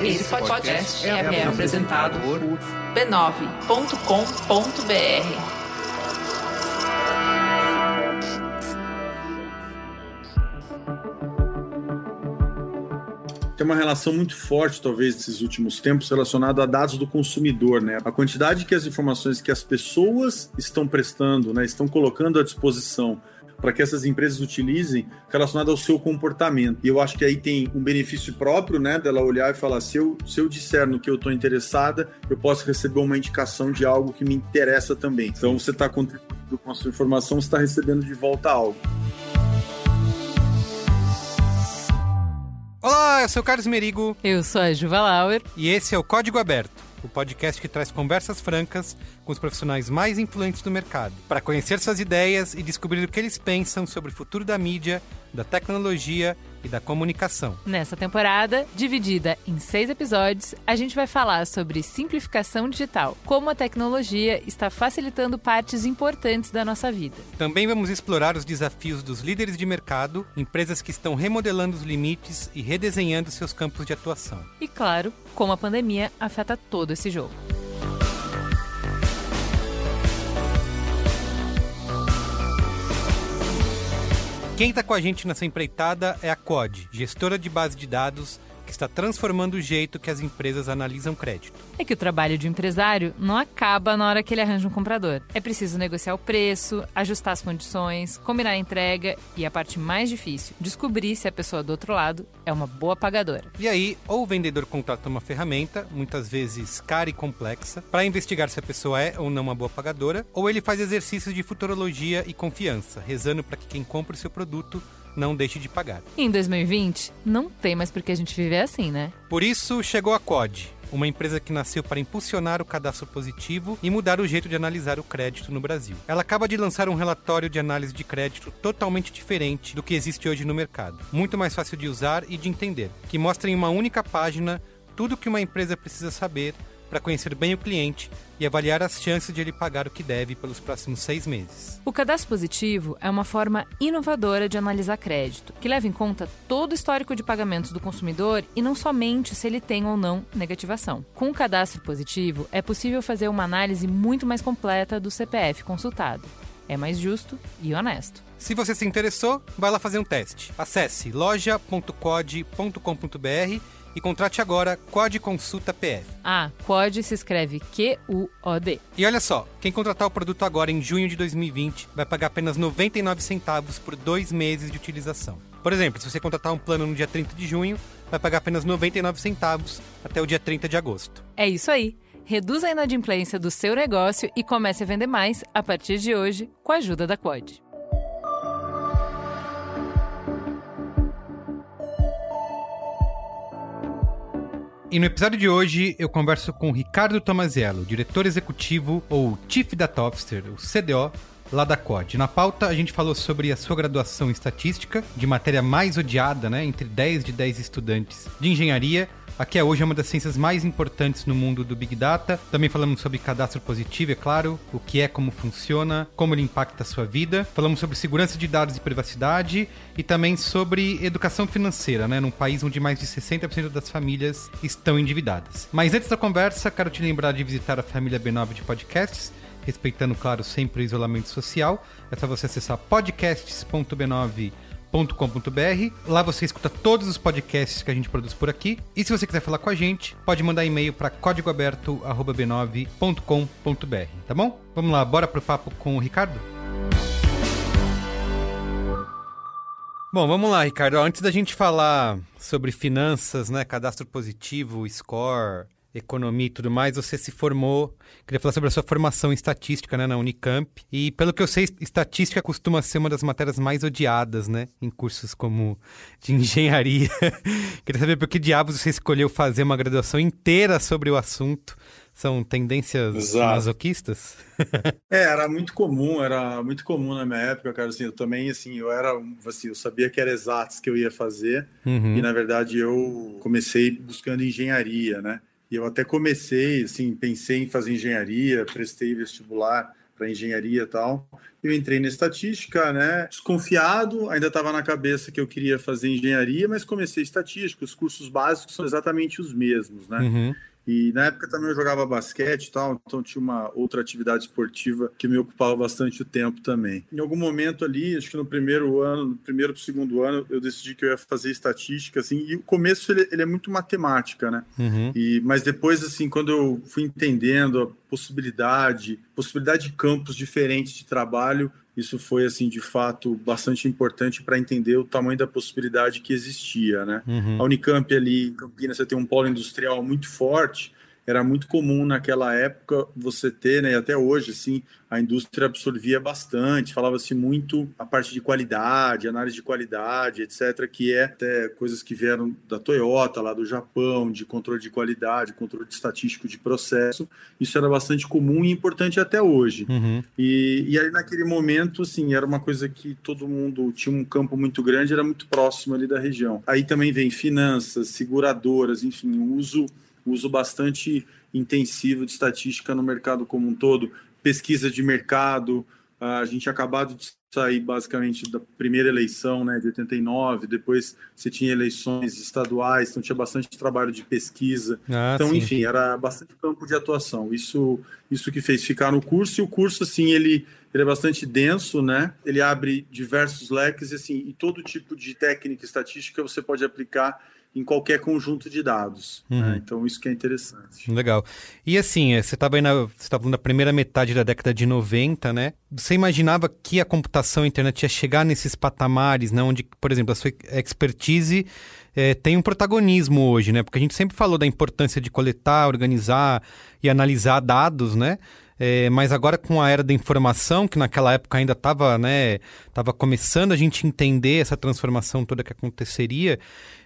Esse podcast é, é apresentado por b9.com.br. tem uma relação muito forte, talvez, nesses últimos tempos, relacionada a dados do consumidor, né? A quantidade que as informações que as pessoas estão prestando, né, estão colocando à disposição para que essas empresas utilizem relacionado ao seu comportamento. E eu acho que aí tem um benefício próprio, né, dela olhar e falar: se eu, se eu disser no que eu estou interessada, eu posso receber uma indicação de algo que me interessa também. Então, você está contribuindo com a sua informação, você está recebendo de volta algo. Olá, eu sou o Carlos Merigo. Eu sou a Juva Lauer. E esse é o Código Aberto, o podcast que traz conversas francas com os profissionais mais influentes do mercado, para conhecer suas ideias e descobrir o que eles pensam sobre o futuro da mídia, da tecnologia e da comunicação. Nessa temporada, dividida em seis episódios, a gente vai falar sobre simplificação digital, como a tecnologia está facilitando partes importantes da nossa vida. Também vamos explorar os desafios dos líderes de mercado, empresas que estão remodelando os limites e redesenhando seus campos de atuação. E claro, como a pandemia afeta todo esse jogo. Quem está com a gente nessa empreitada é a COD, gestora de base de dados que está transformando o jeito que as empresas analisam crédito. É que o trabalho de um empresário não acaba na hora que ele arranja um comprador. É preciso negociar o preço, ajustar as condições, combinar a entrega e a parte mais difícil, descobrir se a pessoa do outro lado é uma boa pagadora. E aí, ou o vendedor contrata uma ferramenta, muitas vezes cara e complexa, para investigar se a pessoa é ou não uma boa pagadora, ou ele faz exercícios de futurologia e confiança, rezando para que quem compra o seu produto não deixe de pagar. Em 2020, não tem mais por que a gente viver assim, né? Por isso, chegou a COD, uma empresa que nasceu para impulsionar o cadastro positivo e mudar o jeito de analisar o crédito no Brasil. Ela acaba de lançar um relatório de análise de crédito totalmente diferente do que existe hoje no mercado, muito mais fácil de usar e de entender, que mostra em uma única página tudo o que uma empresa precisa saber para conhecer bem o cliente e avaliar as chances de ele pagar o que deve pelos próximos seis meses. O cadastro positivo é uma forma inovadora de analisar crédito, que leva em conta todo o histórico de pagamentos do consumidor e não somente se ele tem ou não negativação. Com o cadastro positivo, é possível fazer uma análise muito mais completa do CPF consultado. É mais justo e honesto. Se você se interessou, vai lá fazer um teste. Acesse loja.cod.com.br e contrate agora Quad Consulta PF. Ah, Quad se escreve Q-U-O-D. E olha só, quem contratar o produto agora em junho de 2020 vai pagar apenas 99 centavos por dois meses de utilização. Por exemplo, se você contratar um plano no dia 30 de junho, vai pagar apenas 99 centavos até o dia 30 de agosto. É isso aí. Reduza a inadimplência do seu negócio e comece a vender mais a partir de hoje com a ajuda da Quad. E no episódio de hoje eu converso com Ricardo Tomazello, diretor executivo ou Chief Data Officer, o CDO, lá da COD. Na pauta a gente falou sobre a sua graduação em estatística, de matéria mais odiada, né, entre 10 de 10 estudantes de engenharia, a que é hoje é uma das ciências mais importantes no mundo do Big Data. Também falamos sobre cadastro positivo, é claro, o que é, como funciona, como ele impacta a sua vida. Falamos sobre segurança de dados e privacidade e também sobre educação financeira, né, num país onde mais de 60% das famílias estão endividadas. Mas antes da conversa, quero te lembrar de visitar a família B9 de podcasts respeitando, claro, sempre o isolamento social. É só você acessar podcasts.b9.com com.br Lá você escuta todos os podcasts que a gente produz por aqui. E se você quiser falar com a gente, pode mandar e-mail para códigoaberto@b9.com.br, tá bom? Vamos lá, bora pro papo com o Ricardo? Bom, vamos lá, Ricardo. Antes da gente falar sobre finanças, né, cadastro positivo, score, economia e tudo mais, você se formou. Queria falar sobre a sua formação em estatística né, na Unicamp. E pelo que eu sei, estatística costuma ser uma das matérias mais odiadas, né? Em cursos como de engenharia. Queria saber por que diabos você escolheu fazer uma graduação inteira sobre o assunto. São tendências Exato. masoquistas? é, era muito comum, era muito comum na minha época, cara. Assim, eu também, assim, eu era, assim, eu sabia que era exatos que eu ia fazer. Uhum. E, na verdade, eu comecei buscando engenharia, né? E eu até comecei, assim, pensei em fazer engenharia, prestei vestibular para engenharia e tal. Eu entrei na estatística, né? Desconfiado, ainda estava na cabeça que eu queria fazer engenharia, mas comecei estatística. Os cursos básicos são exatamente os mesmos, né? Uhum. E na época também eu jogava basquete e tal, então tinha uma outra atividade esportiva que me ocupava bastante o tempo também. Em algum momento ali, acho que no primeiro ano, no primeiro para segundo ano, eu decidi que eu ia fazer estatística, assim, e o começo ele, ele é muito matemática, né? Uhum. E, mas depois, assim, quando eu fui entendendo a possibilidade, possibilidade de campos diferentes de trabalho, isso foi assim de fato bastante importante para entender o tamanho da possibilidade que existia, né? Uhum. A Unicamp ali em Campinas você tem um polo industrial muito forte era muito comum naquela época você ter, né, e até hoje, assim, a indústria absorvia bastante, falava-se muito a parte de qualidade, análise de qualidade, etc., que é até coisas que vieram da Toyota, lá do Japão, de controle de qualidade, controle de estatístico de processo, isso era bastante comum e importante até hoje. Uhum. E, e aí, naquele momento, assim, era uma coisa que todo mundo tinha um campo muito grande, era muito próximo ali da região. Aí também vem finanças, seguradoras, enfim, uso uso bastante intensivo de estatística no mercado como um todo, pesquisa de mercado. A gente acabado de sair basicamente da primeira eleição, né, de 89, depois você tinha eleições estaduais, então tinha bastante trabalho de pesquisa. Ah, então, sim. enfim, era bastante campo de atuação. Isso isso que fez ficar no curso e o curso assim, ele ele é bastante denso, né? Ele abre diversos leques assim, e todo tipo de técnica estatística você pode aplicar em qualquer conjunto de dados. Né? Uhum. Né? Então, isso que é interessante. Legal. E assim, é, você estava aí na, você falando da primeira metade da década de 90, né? Você imaginava que a computação e a internet ia chegar nesses patamares, né? Onde, por exemplo, a sua expertise é, tem um protagonismo hoje, né? Porque a gente sempre falou da importância de coletar, organizar e analisar dados, né? É, mas agora com a era da informação, que naquela época ainda estava né, tava começando a gente entender essa transformação toda que aconteceria,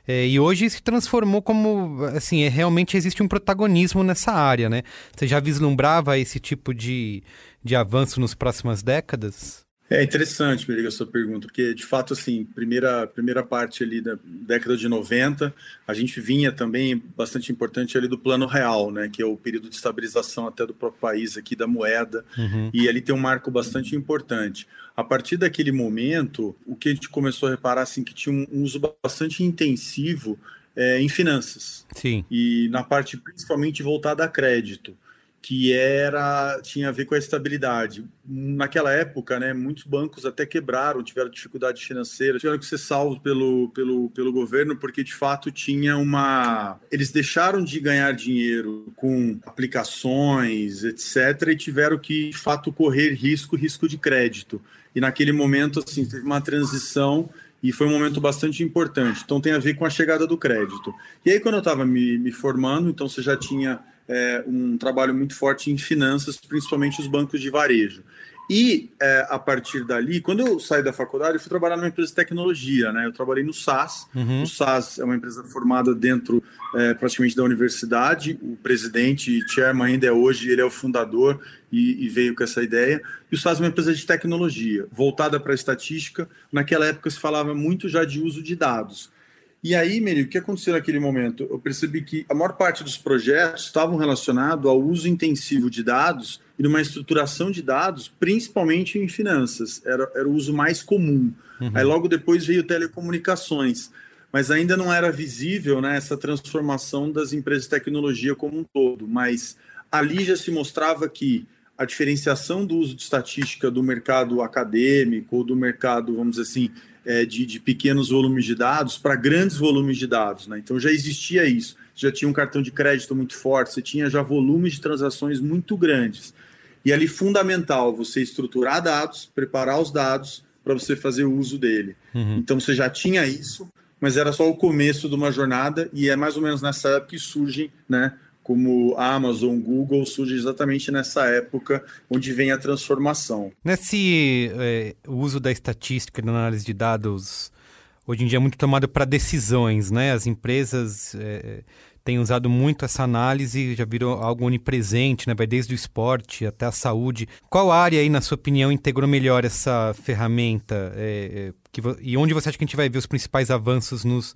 é, e hoje se transformou como, assim, é, realmente existe um protagonismo nessa área, né? Você já vislumbrava esse tipo de, de avanço nas próximas décadas? É interessante, Meriga, a sua pergunta, porque de fato, assim, primeira, primeira parte ali da década de 90, a gente vinha também bastante importante ali do plano real, né, que é o período de estabilização até do próprio país aqui da moeda, uhum. e ali tem um marco bastante importante. A partir daquele momento, o que a gente começou a reparar, assim, que tinha um uso bastante intensivo é, em finanças. Sim. E na parte principalmente voltada a crédito que era tinha a ver com a estabilidade. Naquela época, né, muitos bancos até quebraram, tiveram dificuldade financeira, tiveram que ser salvos pelo, pelo, pelo governo, porque de fato tinha uma. Eles deixaram de ganhar dinheiro com aplicações, etc., e tiveram que, de fato, correr risco, risco de crédito. E naquele momento, assim, teve uma transição e foi um momento bastante importante. Então tem a ver com a chegada do crédito. E aí, quando eu estava me, me formando, então você já tinha é, um trabalho muito forte em finanças, principalmente os bancos de varejo. E é, a partir dali, quando eu saí da faculdade, eu fui trabalhar numa empresa de tecnologia, né? Eu trabalhei no SAS. Uhum. O SAS é uma empresa formada dentro é, praticamente da universidade. O presidente, chairman ainda é hoje, ele é o fundador e, e, veio com essa ideia. E o SAS é uma empresa de tecnologia, voltada para a estatística. Naquela época se falava muito já de uso de dados. E aí, Meri, o que aconteceu naquele momento? Eu percebi que a maior parte dos projetos estavam relacionados ao uso intensivo de dados e numa estruturação de dados, principalmente em finanças. Era, era o uso mais comum. Uhum. Aí logo depois veio telecomunicações. Mas ainda não era visível né, essa transformação das empresas de tecnologia como um todo. Mas ali já se mostrava que a diferenciação do uso de estatística do mercado acadêmico ou do mercado, vamos dizer assim, é, de, de, pequenos volumes de dados para grandes volumes de dados. Né? Então já existia isso. Já tinha um cartão de crédito muito forte, você tinha já volumes de transações muito grandes. E ali fundamental você estruturar dados, preparar os dados para você fazer o uso dele. Uhum. Então você já tinha isso, mas era só o começo de uma jornada e é mais ou menos nessa época que surgem né, como Amazon, Google, surge exatamente nessa época onde vem a transformação. Nesse é, uso da estatística e da análise de dados, hoje em dia é muito tomado para decisões, né? As empresas é, têm usado muito essa análise, já virou algo onipresente, né? Vai desde o esporte até a saúde. Qual área aí, na sua opinião, integrou melhor essa ferramenta? É, que, e onde você acha que a gente vai ver os principais avanços nos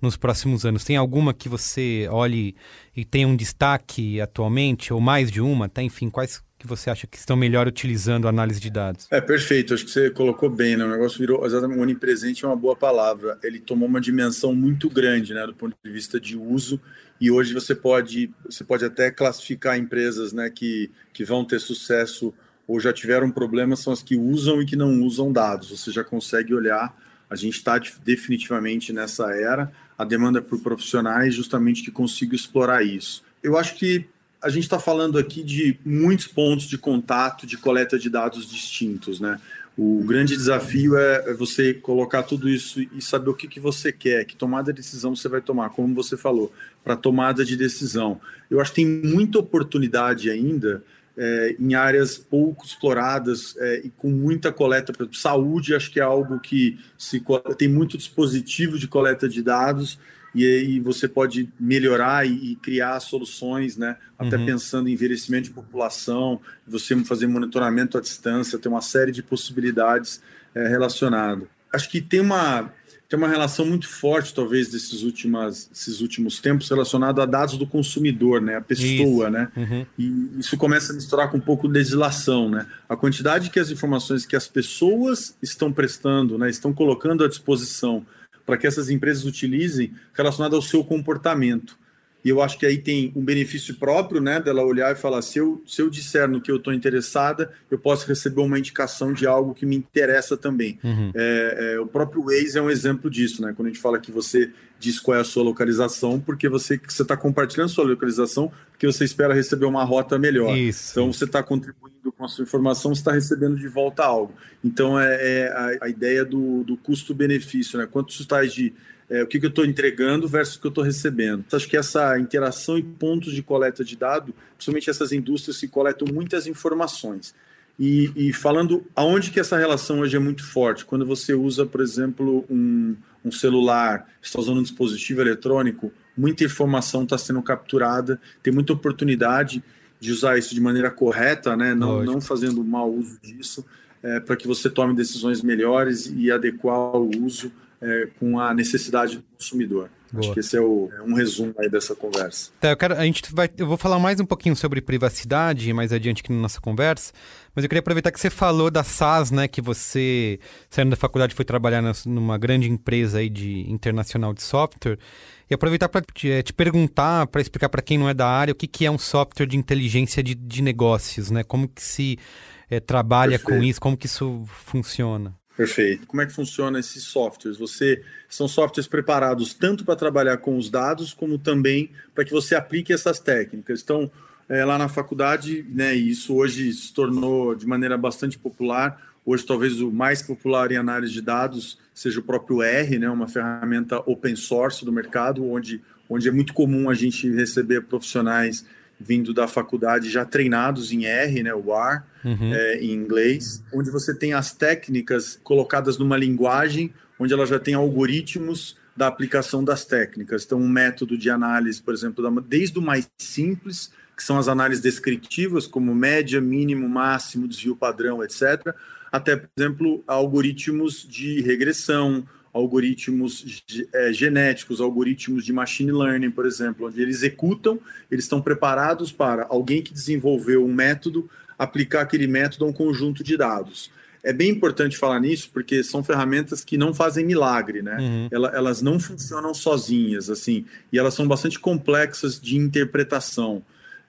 nos próximos anos? Tem alguma que você olhe e tenha um destaque atualmente, ou mais de uma? Tá? Enfim, quais que que você acha que estão melhor utilizando a análise de dados? É, perfeito. Acho que você colocou bem, né? O negócio virou exatamente onipresente é uma boa palavra. Ele tomou uma dimensão muito grande, né, do ponto de vista de uso. E hoje você pode, você pode até classificar empresas, né, que, que vão ter sucesso ou já tiveram problemas são as que usam e que não usam dados. Você já consegue olhar. A gente está definitivamente nessa era. A demanda por profissionais justamente que consigam explorar isso. Eu acho que a gente está falando aqui de muitos pontos de contato, de coleta de dados distintos, né? O grande desafio é, é você colocar tudo isso e saber o que, que você quer, que tomada de decisão você vai tomar, como você falou, para tomada de decisão. Eu acho que tem muita oportunidade ainda é, em áreas pouco exploradas é, e com muita coleta. Por exemplo, saúde, acho que é algo que se, tem muito dispositivo de coleta de dados e aí você pode melhorar e, e criar soluções, né? Até uhum. pensando em envelhecimento de população, você fazer monitoramento à distância, tem uma série de possibilidades é, relacionadas. Acho que tem uma tem uma relação muito forte, talvez, desses últimas, esses últimos tempos, relacionado a dados do consumidor, né? A pessoa, isso. né? Uhum. E isso começa a misturar com um pouco de legislação, né? A quantidade que as informações que as pessoas estão prestando, né? Estão colocando à disposição para que essas empresas utilizem relacionado ao seu comportamento. E eu acho que aí tem um benefício próprio, né, dela olhar e falar: se eu, se eu disser no que eu estou interessada, eu posso receber uma indicação de algo que me interessa também. Uhum. É, é, o próprio Waze é um exemplo disso, né? Quando a gente fala que você diz qual é a sua localização, porque você está compartilhando sua localização, porque você espera receber uma rota melhor. Isso. Então você está contribuindo com a sua informação, você está recebendo de volta algo. Então é, é a, a, ideia do, do custo-benefício, né? Quantos tais de é, o que, que eu estou entregando versus o que eu estou recebendo. Então, acho que essa interação e pontos de coleta de dado, principalmente essas indústrias que coletam muitas informações. E, e, falando aonde que essa relação hoje é muito forte, quando você usa, por exemplo, um, um celular, está usando um dispositivo eletrônico, muita informação está sendo capturada, tem muita oportunidade de usar isso de maneira correta, né? não, não fazendo mau uso disso, é, para que você tome decisões melhores e adequar o uso é, com a necessidade do consumidor. Boa. Acho que esse é, o, é, um resumo aí dessa conversa. Tá, eu, quero, a gente vai, eu vou falar mais um pouquinho sobre privacidade mais adiante aqui na nossa conversa, mas eu queria aproveitar que você falou da SAS, né, que você, saindo da faculdade, foi trabalhar numa grande empresa aí de internacional de software, e aproveitar para te, é, te, perguntar, para explicar para quem não é da área, o que, que é um software de inteligência de, de negócios, né? Como que se é, trabalha Perfeito. com isso, como que isso funciona? Perfeito. Como é que funciona esses softwares? Você são softwares preparados tanto para trabalhar com os dados, como também para que você aplique essas técnicas. Então, é, lá na faculdade, né, isso hoje se tornou de maneira bastante popular. Hoje, talvez o mais popular em análise de dados seja o próprio R, né, uma ferramenta open source do mercado, onde, onde é muito comum a gente receber profissionais vindo da faculdade já treinados em R, né, o R, uhum. é, em inglês, onde você tem as técnicas colocadas numa linguagem onde ela já tem algoritmos da aplicação das técnicas. Então, um método de análise, por exemplo, desde o mais simples, que são as análises descritivas, como média, mínimo, máximo, desvio padrão, etc., até, por exemplo, algoritmos de regressão, algoritmos é, genéticos, algoritmos de machine learning, por exemplo, onde eles executam, eles estão preparados para alguém que desenvolveu um método aplicar aquele método a um conjunto de dados. É bem importante falar nisso, porque são ferramentas que não fazem milagre, né? Uhum. Elas não funcionam sozinhas, assim, e elas são bastante complexas de interpretação.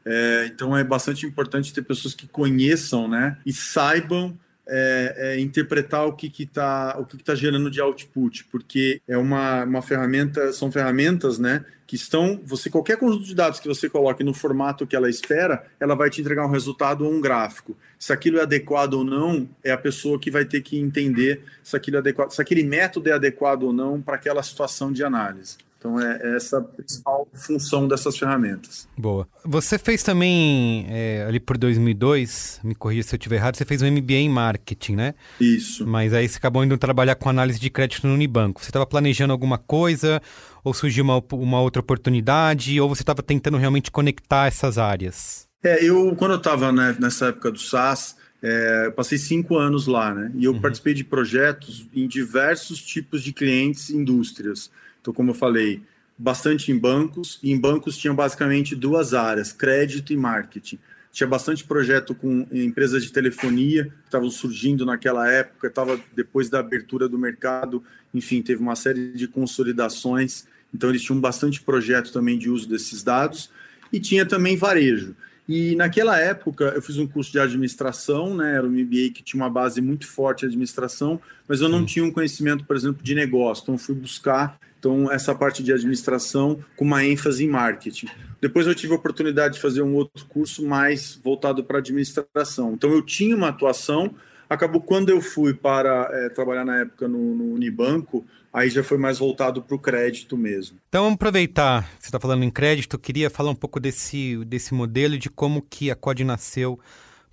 É, então é bastante importante ter pessoas que conheçam, né, e saibam é, é, interpretar o que está o que está gerando de output, porque é uma, uma ferramenta, são ferramentas, né, que estão, você qualquer conjunto de dados que você coloque no formato que ela espera, ela vai te entregar um resultado ou um gráfico. Se aquilo é adequado ou não, é a pessoa que vai ter que entender se aquilo é adequado, se aquele método é adequado ou não para aquela situação de análise. Então é, é essa a principal função dessas ferramentas. Boa. Você fez também, é, ali por 2002, me corrija se eu estiver errado, você fez um MBA em marketing, né? Isso. Mas aí você acabou indo trabalhar com análise de crédito no Unibanco. Você estava planejando alguma coisa, ou surgiu uma, uma outra oportunidade, ou você estava tentando realmente conectar essas áreas? É, eu, quando eu estava né, nessa época do SaaS, é, passei cinco anos lá, né? E eu uhum. participei de projetos em diversos tipos de clientes e indústrias. Então, como eu falei, bastante em bancos, e em bancos tinham basicamente duas áreas, crédito e marketing. tinha bastante projeto com empresas de telefonia que estavam surgindo naquela época, estava depois da abertura do mercado, enfim, teve uma série de consolidações, então eles tinham bastante projeto também de uso desses dados, e tinha também varejo. E naquela época eu fiz um curso de administração, né? Era um MBA que tinha uma base muito forte de administração, mas eu não tinha um conhecimento, por exemplo, de negócio. Então fui buscar então essa parte de administração com uma ênfase em marketing. Depois eu tive a oportunidade de fazer um outro curso mais voltado para administração. Então eu tinha uma atuação. Acabou quando eu fui para é, trabalhar na época no, no Unibanco, aí já foi mais voltado para o crédito mesmo. Então vamos aproveitar, você está falando em crédito, eu queria falar um pouco desse, desse modelo e de como que a COD nasceu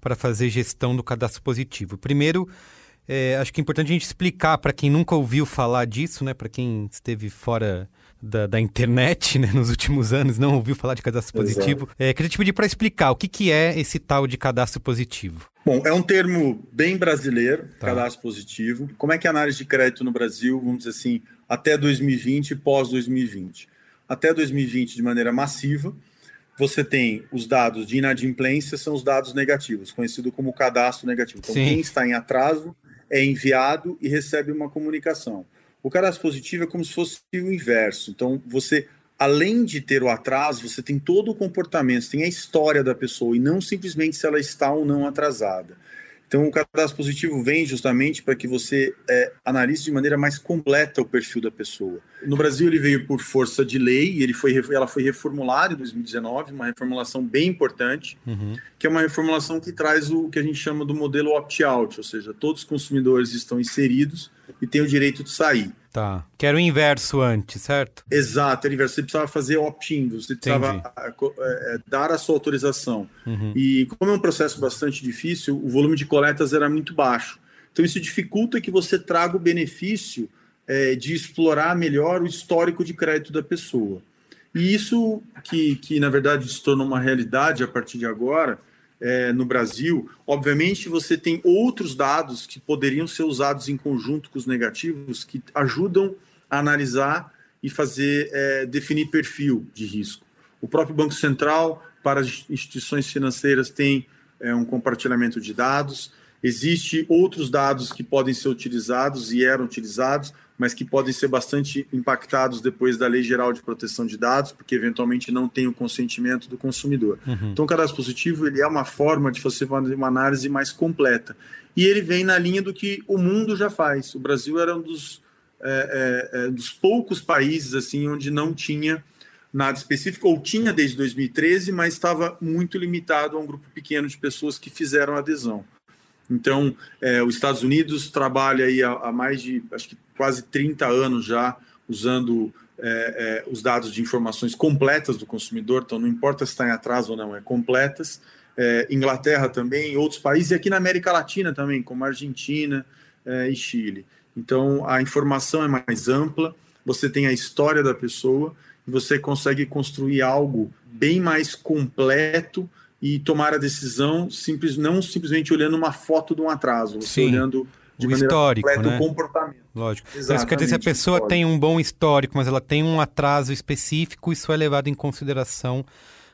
para fazer gestão do cadastro positivo. Primeiro, é, acho que é importante a gente explicar para quem nunca ouviu falar disso, né, para quem esteve fora da, da, internet né, nos últimos anos, não ouviu falar de cadastro positivo. É, queria te pedir para explicar o que, que é esse tal de cadastro positivo. Bom, é um termo bem brasileiro, tá. cadastro positivo. Como é que é a análise de crédito no Brasil, vamos dizer assim, até 2020 e pós 2020? Até 2020, de maneira massiva, você tem os dados de inadimplência, são os dados negativos, conhecido como cadastro negativo. Então, Sim. quem está em atraso é enviado e recebe uma comunicação. O cadastro positivo é como se fosse o inverso. Então, você além de ter o atraso, você tem todo o comportamento, tem a história da pessoa e não simplesmente se ela está ou não atrasada. Então, o cadastro positivo vem justamente para que você é, analise de maneira mais completa o perfil da pessoa. No Brasil, ele veio por força de lei, ele foi, ela foi reformulada em 2019, uma reformulação bem importante, uhum. que é uma reformulação que traz o que a gente chama do modelo opt-out, ou seja, todos os consumidores estão inseridos e têm o direito de sair. Tá. Que era o inverso antes, certo? Exato, era o inverso. Você precisava fazer opt-in, você precisava a, a, a, dar a sua autorização. Uhum. E como é um processo bastante difícil, o volume de coletas era muito baixo. Então isso dificulta que você traga o benefício é, de explorar melhor o histórico de crédito da pessoa. E isso que, que, na verdade, se tornou uma realidade a partir de agora, é, no Brasil, obviamente você tem outros dados que poderiam ser usados em conjunto com os negativos que ajudam a analisar e fazer é, definir perfil de risco. O próprio Banco Central, para as instituições financeiras, tem é, um compartilhamento de dados. Existem outros dados que podem ser utilizados e eram utilizados, mas que podem ser bastante impactados depois da Lei Geral de Proteção de Dados, porque eventualmente não tem o consentimento do consumidor. Uhum. Então, o cadastro positivo ele é uma forma de você fazer uma análise mais completa. E ele vem na linha do que o mundo já faz. O Brasil era um dos, é, é, é dos poucos países assim onde não tinha nada específico, ou tinha desde 2013, mas estava muito limitado a um grupo pequeno de pessoas que fizeram adesão. Então, é, os Estados Unidos trabalha aí há, há, mais de, acho que quase 30 anos já, usando é, é, os dados de informações completas do consumidor, então não importa se está em atraso ou não, é completas. É, Inglaterra também, outros países, e aqui na América Latina também, como Argentina é, e Chile. Então, a informação é mais ampla, você tem a história da pessoa, e você consegue construir algo bem mais completo e tomar a decisão simples, não simplesmente olhando uma foto de um atraso, você Sim. olhando de o histórico, né? o comportamento. Lógico. Exatamente, então, quer dizer, se a pessoa histórico. tem um bom histórico, mas ela tem um atraso específico, isso é levado em consideração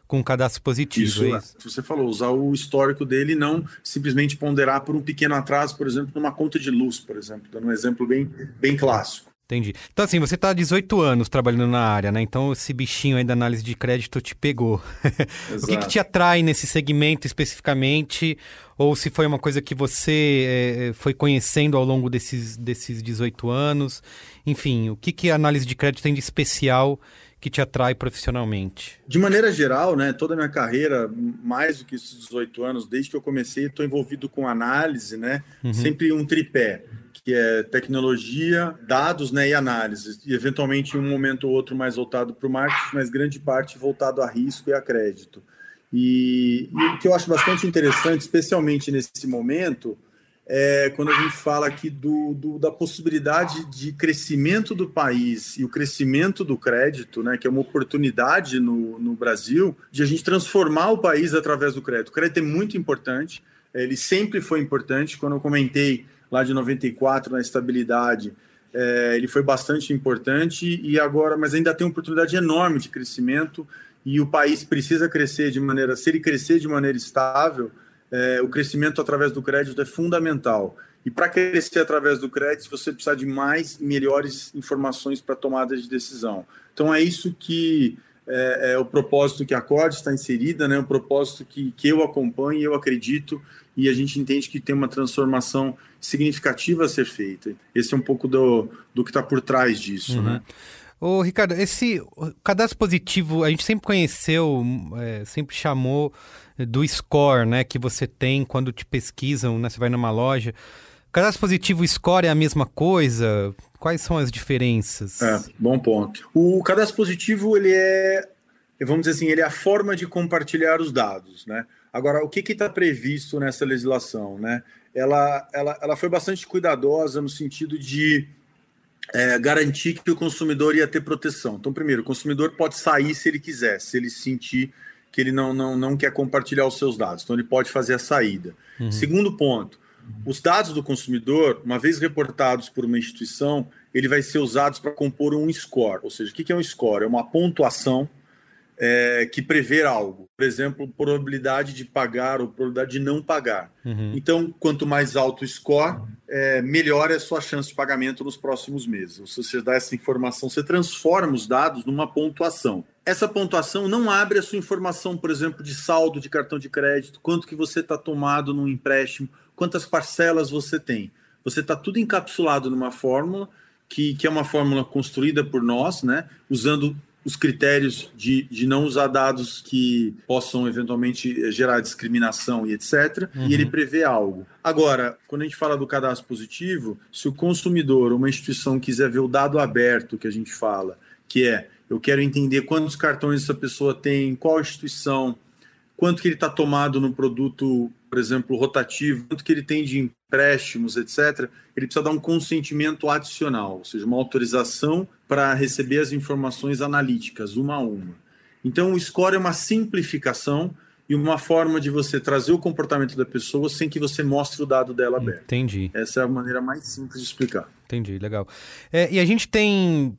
com um cadastro positivo. Isso, é isso. você falou, usar o histórico dele não simplesmente ponderar por um pequeno atraso, por exemplo, numa conta de luz, por exemplo, dando um exemplo bem, bem clássico. Entendi. Então, assim, você está há 18 anos trabalhando na área, né? Então, esse bichinho aí da análise de crédito te pegou. o que, que, te atrai nesse segmento especificamente? Ou se foi uma coisa que você é, foi conhecendo ao longo desses, desses 18 anos? Enfim, o que, que a análise de crédito tem de especial que te atrai profissionalmente? De maneira geral, né, toda a minha carreira, mais do que esses 18 anos, desde que eu comecei, estou envolvido com análise, né? Uhum. Sempre um tripé que é tecnologia, dados né, e análise, e eventualmente um momento ou outro mais voltado para o marketing, mas grande parte voltado a risco e a crédito. E, e, o que eu acho bastante interessante, especialmente nesse momento, é quando a gente fala aqui do, do, da possibilidade de crescimento do país e o crescimento do crédito, né, que é uma oportunidade no, no Brasil de a gente transformar o país através do crédito. O crédito é muito importante, ele sempre foi importante. Quando eu comentei lá de 94 na estabilidade, é, ele foi bastante importante e agora, mas ainda tem uma oportunidade enorme de crescimento e o país precisa crescer de maneira, se ele crescer de maneira estável, é, o crescimento através do crédito é fundamental. E para crescer através do crédito, você precisa de mais e melhores informações para tomada de decisão. Então é isso que é, é o propósito que a COD está inserida, né? o propósito que, que eu acompanho, eu acredito, e a gente entende que tem uma transformação significativa a ser feita. Esse é um pouco do, do que está por trás disso. Uhum. Né? Ô, Ricardo, esse cadastro positivo, a gente sempre conheceu, é, sempre chamou do score, né, que você tem quando te pesquisam, né, você vai numa loja. Cadastro positivo e score é a mesma coisa? Quais são as diferenças? É, bom ponto. O cadastro positivo, ele é, vamos dizer assim, ele é a forma de compartilhar os dados, né? Agora, o que está previsto nessa legislação, né? Ela, ela, ela foi bastante cuidadosa no sentido de é, garantir que o consumidor ia ter proteção. Então, primeiro, o consumidor pode sair se ele quiser, se ele sentir que ele não, não, não quer compartilhar os seus dados. Então, ele pode fazer a saída. Uhum. Segundo ponto, os dados do consumidor, uma vez reportados por uma instituição, ele vai ser usados para compor um score. Ou seja, o que é um score? É uma pontuação é, que prevê algo. Por exemplo, probabilidade de pagar ou probabilidade de não pagar. Uhum. Então, quanto mais alto o score, é, melhor é a sua chance de pagamento nos próximos meses. Se você dá essa informação, você transforma os dados numa pontuação. Essa pontuação não abre a sua informação, por exemplo, de saldo de cartão de crédito, quanto que você está tomado num empréstimo, quantas parcelas você tem. Você está tudo encapsulado numa fórmula que, que é uma fórmula construída por nós, né, usando os critérios de, de não usar dados que possam eventualmente eh, gerar discriminação e etc. Uhum. E ele uhum. prevê algo. Agora, quando a gente fala do cadastro positivo, se o consumidor, uma instituição quiser ver o dado aberto que a gente fala, que é eu quero entender quantos cartões essa pessoa tem, qual instituição, quanto que ele está tomado no produto, por exemplo, rotativo, quanto que ele tem de empréstimos, etc., ele precisa dar um consentimento adicional, ou seja, uma autorização para receber as informações analíticas, uma a uma. Então, o score é uma simplificação e uma forma de você trazer o comportamento da pessoa sem que você mostre o dado dela aberto. Entendi. Essa é a maneira mais simples de explicar. Entendi, legal. É, e a gente tem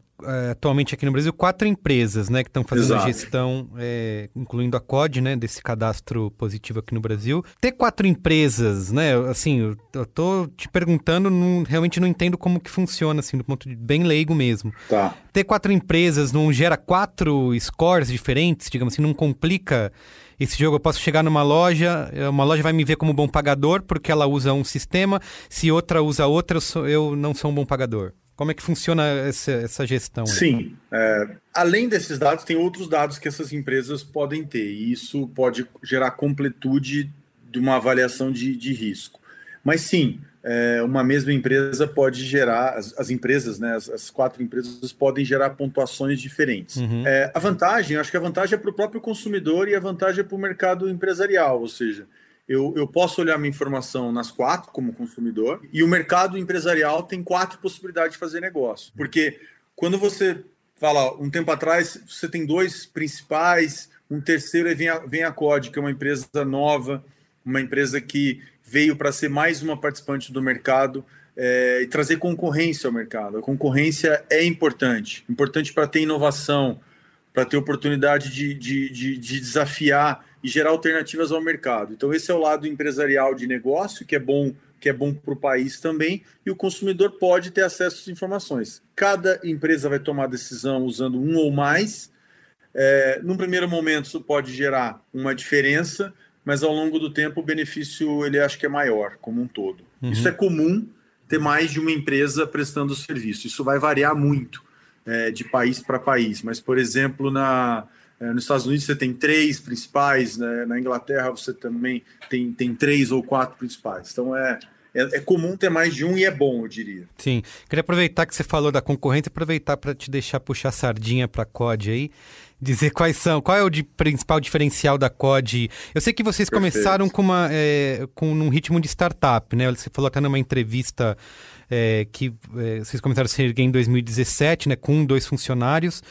atualmente aqui no Brasil quatro empresas, né, que estão fazendo Exato. a gestão, é, incluindo a COD, né, desse cadastro positivo aqui no Brasil. Ter quatro empresas, né, assim, eu, tô te perguntando, não, realmente não entendo como que funciona, assim, do ponto de bem leigo mesmo. Tá. Ter quatro empresas não gera quatro scores diferentes, digamos assim, não complica esse jogo eu posso chegar numa loja, uma loja vai me ver como bom pagador porque ela usa um sistema, se outra usa outra, eu, sou, eu não sou um bom pagador. Como é que funciona essa, essa gestão? Sim. É, além desses dados, tem outros dados que essas empresas podem ter, e isso pode gerar completude de uma avaliação de, de risco. Mas sim, é, uma mesma empresa pode gerar, as, as empresas, né, as, as, quatro empresas podem gerar pontuações diferentes. Uhum. É, a vantagem, acho que a vantagem é para o próprio consumidor e a vantagem é para o mercado empresarial, ou seja, eu, eu posso olhar minha informação nas quatro como consumidor e o mercado empresarial tem quatro possibilidades de fazer negócio. Porque quando você fala, um tempo atrás, você tem dois principais, um terceiro e vem a, vem a COD, que é uma empresa nova, uma empresa que veio para ser mais uma participante do mercado é, e trazer concorrência ao mercado. A concorrência é importante, importante para ter inovação, para ter oportunidade de, de, de, de desafiar e gerar alternativas ao mercado. Então esse é o lado empresarial de negócio que é bom que é bom para o país também, e o consumidor pode ter acesso às informações. Cada empresa vai tomar decisão usando um ou mais. É, num primeiro momento, isso pode gerar uma diferença, mas ao longo do tempo o benefício ele acho que é maior, como um todo. Uhum. Isso é comum ter mais de uma empresa prestando serviço. Isso vai variar muito é, de país para país, mas, por exemplo, na, nos Estados Unidos você tem três principais, né? na Inglaterra você também tem, tem três ou quatro principais. Então é, é, é, comum ter mais de um e é bom, eu diria. Sim. Queria aproveitar que você falou da concorrência, aproveitar para te deixar puxar sardinha para a COD aí, dizer quais são, qual é o de, principal diferencial da COD. Eu sei que vocês Perfeito. começaram com, uma, é, com um ritmo de startup, né? Você falou até numa entrevista é, que é, vocês começaram a se erguer em 2017, né? Com dois funcionários.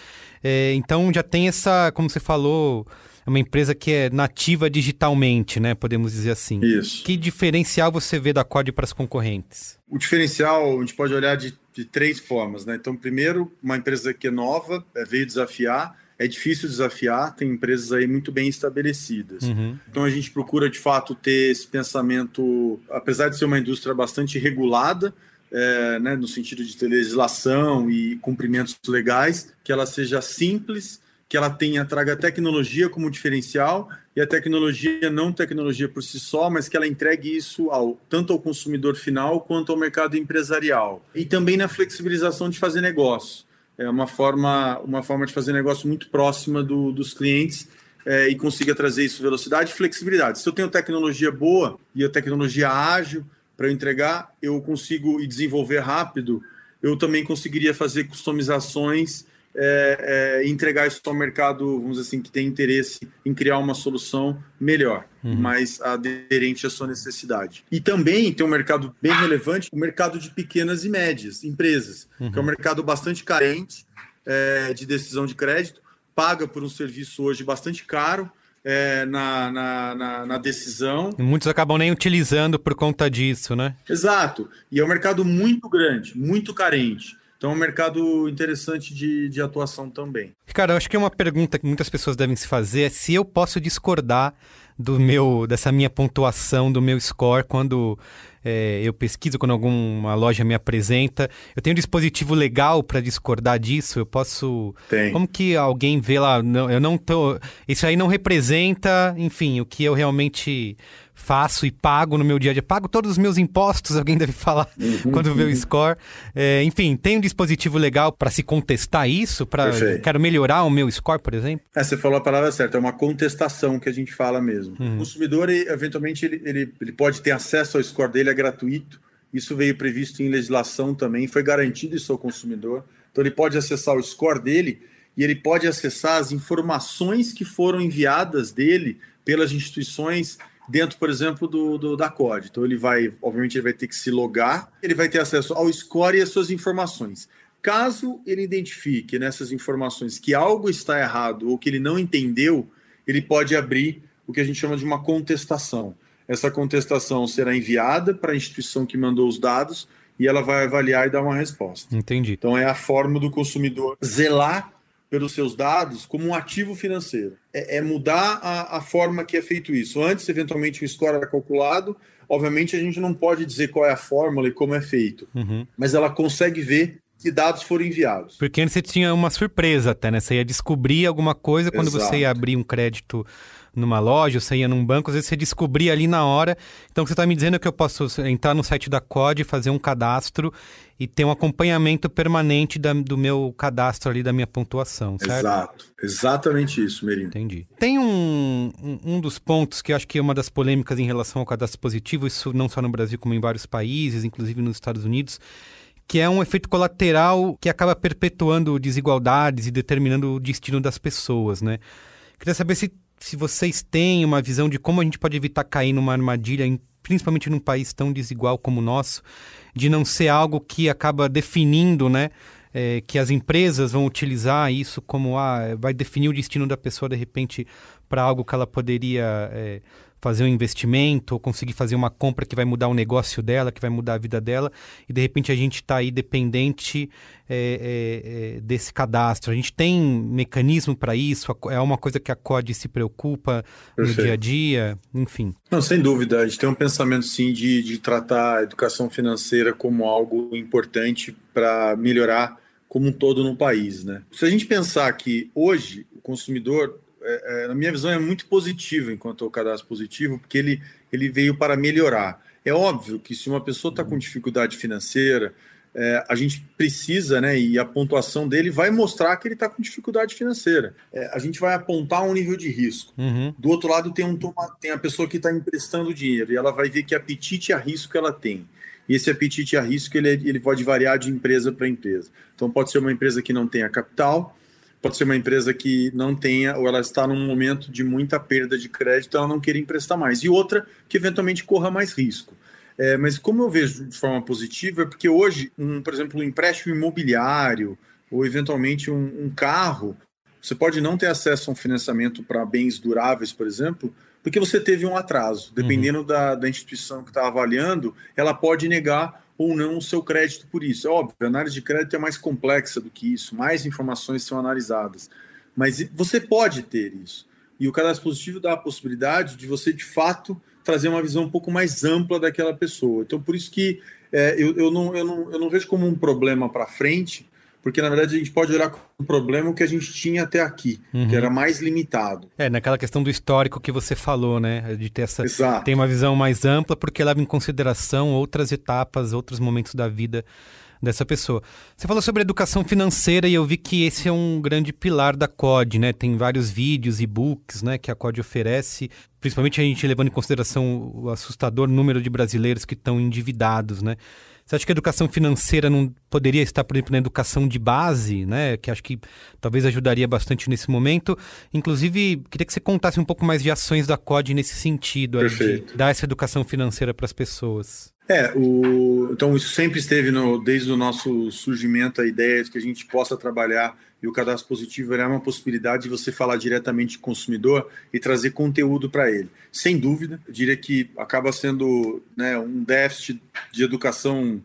É, então já tem essa, como você falou, é uma empresa que é nativa digitalmente, né? Podemos dizer assim. Isso. Que diferencial você vê da COD para as concorrentes? O diferencial a gente pode olhar de, de três formas, né? Então, primeiro, uma empresa que é nova, é, veio desafiar, é difícil desafiar, tem empresas aí muito bem estabelecidas. Uhum. Então a gente procura de fato ter esse pensamento, apesar de ser uma indústria bastante regulada, é, né, no sentido de ter legislação e cumprimentos legais, que ela seja simples, que ela tenha traga tecnologia como diferencial e a tecnologia não tecnologia por si só, mas que ela entregue isso ao, tanto ao consumidor final quanto ao mercado empresarial. E também na flexibilização de fazer negócio é uma forma, uma forma de fazer negócio muito próxima do, dos clientes é, e consiga trazer isso velocidade e flexibilidade. Se eu tenho tecnologia boa e a tecnologia ágil para entregar, eu consigo e desenvolver rápido, eu também conseguiria fazer customizações é, é, entregar isso ao mercado, vamos dizer assim, que tem interesse em criar uma solução melhor, uhum. mais aderente à sua necessidade. E também tem um mercado bem relevante, o mercado de pequenas e médias empresas, uhum. que é um mercado bastante carente é, de decisão de crédito, paga por um serviço hoje bastante caro, é, na, na, na, na, decisão. Muitos acabam nem utilizando por conta disso, né? Exato. E é um mercado muito grande, muito carente. Então é um mercado interessante de, de atuação também. Ricardo, eu acho que é uma pergunta que muitas pessoas devem se fazer é se eu posso discordar do meu dessa minha pontuação, do meu score, quando é, eu pesquiso, quando alguma loja me apresenta. Eu tenho um dispositivo legal para discordar disso? Eu posso. Tem. Como que alguém vê lá? Não, eu não tô. Isso aí não representa, enfim, o que eu realmente faço e pago no meu dia a dia. Pago todos os meus impostos, alguém deve falar uhum, quando vê o score. É, enfim, tem um dispositivo legal para se contestar isso? Para quero melhorar o meu score, por exemplo? É, você falou a palavra certa, é uma contestação que a gente fala mesmo. Uhum. O consumidor, eventualmente, ele, ele, ele pode ter acesso ao score dele, é gratuito. Isso veio previsto em legislação também, foi garantido isso ao consumidor. Então ele pode acessar o score dele e ele pode acessar as informações que foram enviadas dele pelas instituições dentro, por exemplo, do, do, da COD. Então ele vai, obviamente, ele vai ter que se logar, ele vai ter acesso ao score e às suas informações. Caso ele identifique nessas informações que algo está errado ou que ele não entendeu, ele pode abrir o que a gente chama de uma contestação. Essa contestação será enviada para a instituição que mandou os dados e ela vai avaliar e dar uma resposta. Entendi. Então é a forma do consumidor zelar pelos seus dados como um ativo financeiro. É, é mudar a, a, forma que é feito isso. Antes, eventualmente, o score era calculado. Obviamente, a gente não pode dizer qual é a fórmula e como é feito, uhum. mas ela consegue ver que dados foram enviados. Porque antes você tinha uma surpresa até, né? Você ia descobrir alguma coisa quando Exato. você ia abrir um crédito numa loja, você ia num banco, às vezes você descobria ali na hora. Então você está me dizendo que eu posso entrar no site da COD, fazer um cadastro e ter um acompanhamento permanente da, do meu cadastro ali, da minha pontuação, certo? Exato, exatamente isso, Merino. Entendi. Tem um, um, um dos pontos que eu acho que é uma das polêmicas em relação ao cadastro positivo, isso não só no Brasil como em vários países, inclusive nos Estados Unidos, que é um efeito colateral que acaba perpetuando desigualdades e determinando o destino das pessoas, né? Queria saber se se vocês têm uma visão de como a gente pode evitar cair numa armadilha, principalmente num país tão desigual como o nosso, de não ser algo que acaba definindo, né? É, que as empresas vão utilizar isso como ah, vai definir o destino da pessoa de repente para algo que ela poderia é, fazer um investimento ou conseguir fazer uma compra que vai mudar o negócio dela, que vai mudar a vida dela, e de repente a gente está aí dependente é, é, desse cadastro. A gente tem mecanismo para isso? É uma coisa que a COD se preocupa Perfeito. no dia a dia? Enfim. Não, sem dúvida. A gente tem um pensamento, sim, de, de tratar a educação financeira como algo importante para melhorar como um todo no país, né? Se a gente pensar que hoje o consumidor é, é, na minha visão, é muito positivo enquanto o cadastro positivo, porque ele, ele veio para melhorar. É óbvio que se uma pessoa está com dificuldade financeira, é, a gente precisa, né, e a pontuação dele vai mostrar que ele está com dificuldade financeira. É, a gente vai apontar um nível de risco. Uhum. Do outro lado, tem, um, tem a pessoa que está emprestando dinheiro, e ela vai ver que apetite a risco ela tem. E esse apetite a risco ele, ele pode variar de empresa para empresa. Então, pode ser uma empresa que não tenha capital, pode ser uma empresa que não tenha, ou ela está num momento de muita perda de crédito, ela não queira emprestar mais. E outra que eventualmente corra mais risco. É, mas como eu vejo de forma positiva, é porque hoje, um, por exemplo, um empréstimo imobiliário, ou eventualmente um, um carro, você pode não ter acesso a um financiamento para bens duráveis, por exemplo, porque você teve um atraso. Dependendo uhum. da, da instituição que está avaliando, ela pode negar ou não o seu crédito por isso. É óbvio, a análise de crédito é mais complexa do que isso, mais informações são analisadas. Mas você pode ter isso. E o cadastro positivo dá a possibilidade de você, de fato, trazer uma visão um pouco mais ampla daquela pessoa. Então, por isso que é, eu, eu, não, eu, não, eu não vejo como um problema para frente, porque na verdade a gente pode olhar como um problema que a gente tinha até aqui, uhum. que era mais limitado. É, naquela questão do histórico que você falou, né? De ter essa. Exato. Tem uma visão mais ampla, porque leva em consideração outras etapas, outros momentos da vida dessa pessoa. Você falou sobre educação financeira e eu vi que esse é um grande pilar da COD, né? Tem vários vídeos e books, né, que a COD oferece, principalmente a gente levando em consideração o assustador número de brasileiros que estão endividados, né? Você acha que a educação financeira não poderia estar, por exemplo, na educação de base, né? Que acho que talvez ajudaria bastante nesse momento. Inclusive, queria que você contasse um pouco mais de ações da COD nesse sentido, de dar essa educação financeira para as pessoas. É, o, então isso sempre esteve no, desde o nosso surgimento a ideia de que a gente possa trabalhar e o cadastro positivo é uma possibilidade de você falar diretamente com o consumidor e trazer conteúdo para ele. Sem dúvida, eu diria que acaba sendo né, um déficit de educação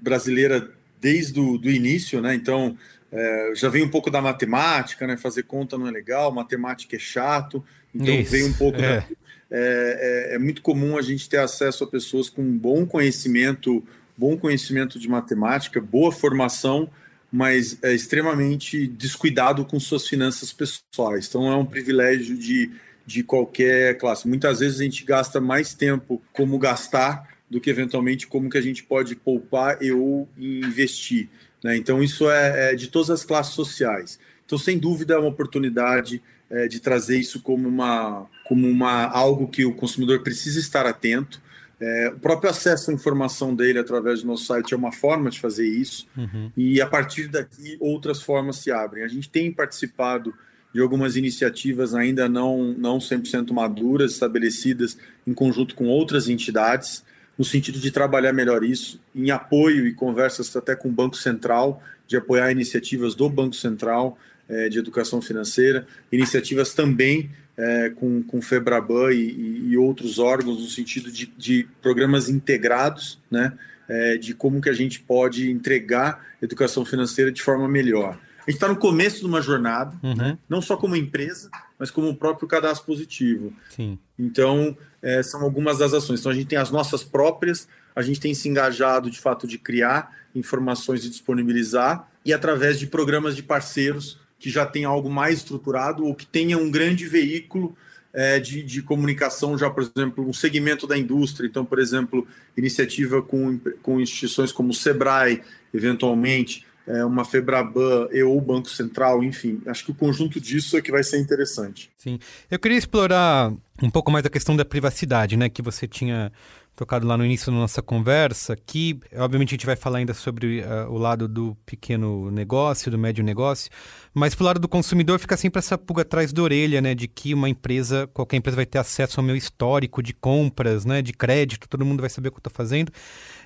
brasileira desde o do início, né? Então é, já vem um pouco da matemática, né? Fazer conta não é legal, matemática é chato, então Isso, vem um pouco é. da é, é, é, muito comum a gente ter acesso a pessoas com bom conhecimento, bom conhecimento de matemática, boa formação, mas é extremamente descuidado com suas finanças pessoais. Então é um privilégio de, de qualquer classe. Muitas vezes a gente gasta mais tempo como gastar do que eventualmente como que a gente pode poupar e ou investir. Né? Então isso é, é de todas as classes sociais. Então sem dúvida é uma oportunidade é, de trazer isso como uma como uma algo que o consumidor precisa estar atento. É, o próprio acesso à informação dele através do nosso site é uma forma de fazer isso, uhum. e a partir daqui outras formas se abrem. A gente tem participado de algumas iniciativas ainda não, não 100% maduras, estabelecidas em conjunto com outras entidades, no sentido de trabalhar melhor isso, em apoio e conversas até com o Banco Central, de apoiar iniciativas do Banco Central é, de educação financeira, iniciativas também é, com, com Febraban e, e, outros órgãos no sentido de, de programas integrados, né, é, de como que a gente pode entregar educação financeira de forma melhor. A gente está no começo de uma jornada, uhum. né, não só como empresa, mas como o próprio cadastro positivo. Sim. Então, é, são algumas das ações. Então, a gente tem as nossas próprias, a gente tem se engajado de fato de criar informações e disponibilizar, e através de programas de parceiros que já tem algo mais estruturado ou que tenha um grande veículo é, de, de, comunicação, já, por exemplo, um segmento da indústria. Então, por exemplo, iniciativa com, com instituições como o SEBRAE, eventualmente, é, uma Febraban ou o Banco Central, enfim. Acho que o conjunto disso é que vai ser interessante. Sim. Eu queria explorar um pouco mais a questão da privacidade, né, que você tinha tocado lá no início da nossa conversa, que obviamente a gente vai falar ainda sobre uh, o lado do pequeno negócio, do médio negócio, mas pro lado do consumidor fica sempre essa pulga atrás da orelha, né, de que uma empresa, qualquer empresa vai ter acesso ao meu histórico de compras, né, de crédito, todo mundo vai saber o que eu estou fazendo.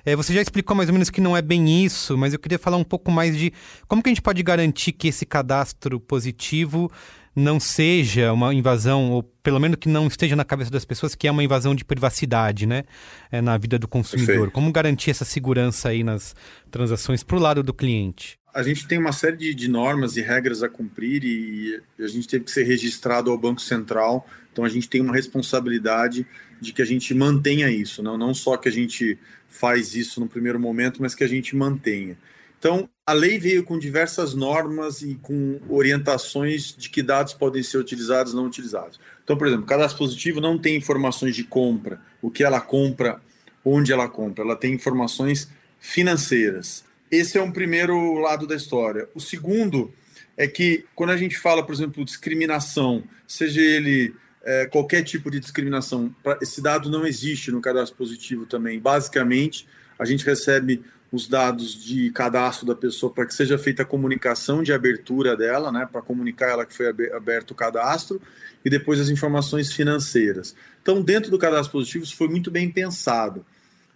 É, você já explicou mais ou menos que não é bem isso, mas eu queria falar um pouco mais de como que a gente pode garantir que esse cadastro positivo não seja uma invasão, ou pelo menos que não esteja na cabeça das pessoas que é uma invasão de privacidade, né? É, na vida do consumidor. Perfeito. Como garantir essa segurança aí nas transações para o lado do cliente? A gente tem uma série de, de, normas e regras a cumprir e a gente teve que ser registrado ao Banco Central, então a gente tem uma responsabilidade de que a gente mantenha isso, não, não só que a gente faz isso no primeiro momento, mas que a gente mantenha. Então, a lei veio com diversas normas e com orientações de que dados podem ser utilizados ou não utilizados. Então, por exemplo, o cadastro positivo não tem informações de compra, o que ela compra, onde ela compra, ela tem informações financeiras. Esse é um primeiro lado da história. O segundo é que quando a gente fala, por exemplo, discriminação, seja ele é, qualquer tipo de discriminação, esse dado não existe no cadastro positivo também. Basicamente, a gente recebe os dados de cadastro da pessoa para que seja feita a comunicação de abertura dela, né, para comunicar ela que foi aberto o cadastro, e depois as informações financeiras. Então, dentro do cadastro positivo, isso foi muito bem pensado.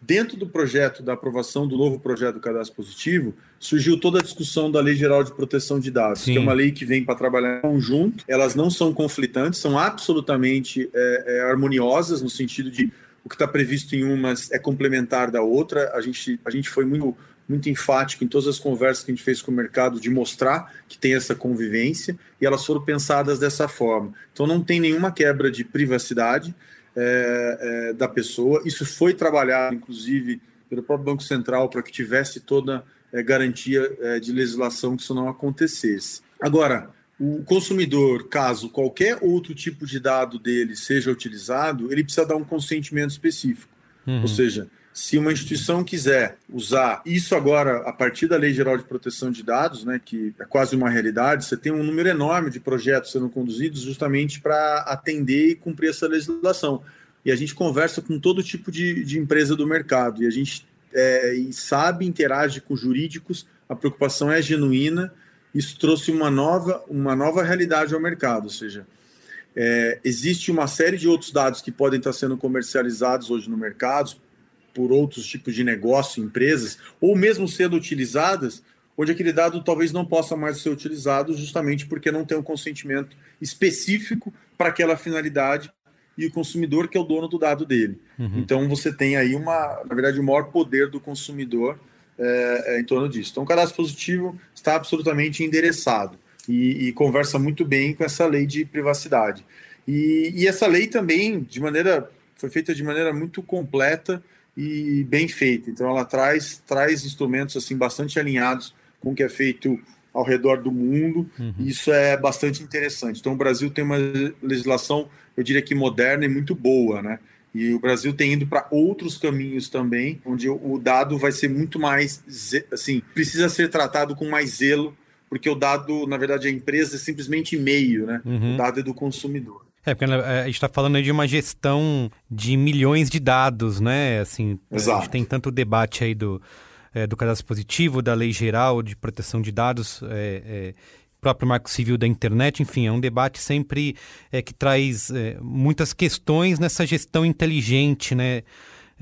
Dentro do projeto, da aprovação do novo projeto do cadastro positivo, surgiu toda a discussão da Lei Geral de Proteção de Dados, Sim. que é uma lei que vem para trabalhar em conjunto. Elas não são conflitantes, são absolutamente é, é, harmoniosas, no sentido de o que está previsto em umas é complementar da outra. A gente, a gente foi muito, muito enfático em todas as conversas que a gente fez com o mercado de mostrar que tem essa convivência e elas foram pensadas dessa forma. Então não tem nenhuma quebra de privacidade é, é, da pessoa. Isso foi trabalhado, inclusive, pelo próprio Banco Central para que tivesse toda é, garantia é, de legislação que isso não acontecesse. Agora, o consumidor, caso qualquer outro tipo de dado dele seja utilizado, ele precisa dar um consentimento específico. Uhum. Ou seja, se uma instituição quiser usar isso agora a partir da Lei Geral de Proteção de Dados, né, que é quase uma realidade, você tem um número enorme de projetos sendo conduzidos justamente para atender e cumprir essa legislação. E a gente conversa com todo tipo de, de empresa do mercado e a gente é, e sabe, interage com jurídicos, a preocupação é genuína. Isso trouxe uma nova, uma nova realidade ao mercado, ou seja, é, existe uma série de outros dados que podem estar sendo comercializados hoje no mercado, por outros tipos de negócio, empresas, ou mesmo sendo utilizadas, onde aquele dado talvez não possa mais ser utilizado, justamente porque não tem um consentimento específico para aquela finalidade e o consumidor que é o dono do dado dele. Uhum. Então você tem aí uma, na verdade, o maior poder do consumidor é, é, em torno disso. Então o cadastro positivo está absolutamente endereçado e, e conversa muito bem com essa lei de privacidade. E, e essa lei também, de maneira, foi feita de maneira muito completa e bem feita. Então ela traz traz instrumentos assim bastante alinhados com o que é feito ao redor do mundo. Uhum. E isso é bastante interessante. Então o Brasil tem uma legislação, eu diria que moderna e muito boa, né? E o Brasil tem ido para outros caminhos também, onde o dado vai ser muito mais, assim, precisa ser tratado com mais zelo, porque o dado, na verdade, a empresa é simplesmente meio, né? Uhum. O dado é do consumidor. É, porque né, a gente está falando de uma gestão de milhões de dados, né? Assim, Exato. a gente tem tanto debate aí do, é, do cadastro positivo, da lei geral de proteção de dados, é, é, próprio marco civil da internet, enfim, é um debate sempre é, que traz é, muitas questões nessa gestão inteligente, né?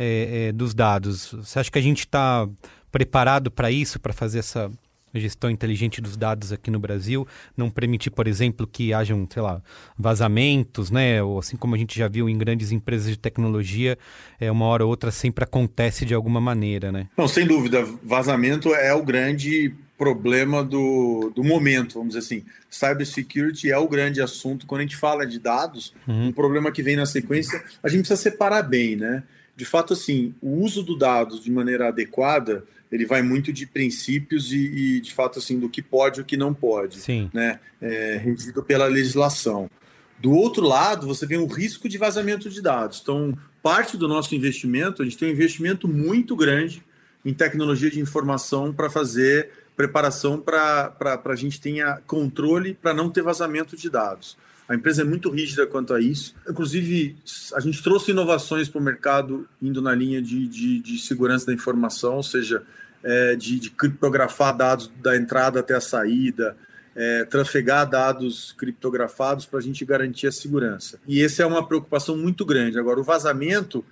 É, é, dos dados. Você acha que a gente está preparado para isso, para fazer essa gestão inteligente dos dados aqui no Brasil, não permitir, por exemplo, que hajam, sei lá, vazamentos, né? Ou assim como a gente já viu em grandes empresas de tecnologia, é uma hora ou outra sempre acontece de alguma maneira, né? Não, sem dúvida, vazamento é o grande problema do, do momento, vamos dizer assim. Cybersecurity é o grande assunto quando a gente fala de dados, uhum. um problema que vem na sequência, a gente precisa separar bem, né? De fato, assim, o uso do dados de maneira adequada ele vai muito de princípios e, e, de fato assim do que pode e o que não pode, Sim. né? É, regido pela legislação. Do outro lado, você tem o risco de vazamento de dados. Então, parte do nosso investimento, a gente tem um investimento muito grande em tecnologia de informação para fazer preparação para a gente tenha controle para não ter vazamento de dados. A empresa é muito rígida quanto a isso. Inclusive, a gente trouxe inovações para o mercado indo na linha de, de, de segurança da informação, ou seja, é, de, de, criptografar dados da entrada até a saída, é, trafegar dados criptografados para a gente garantir a segurança. E essa é uma preocupação muito grande. Agora, o vazamento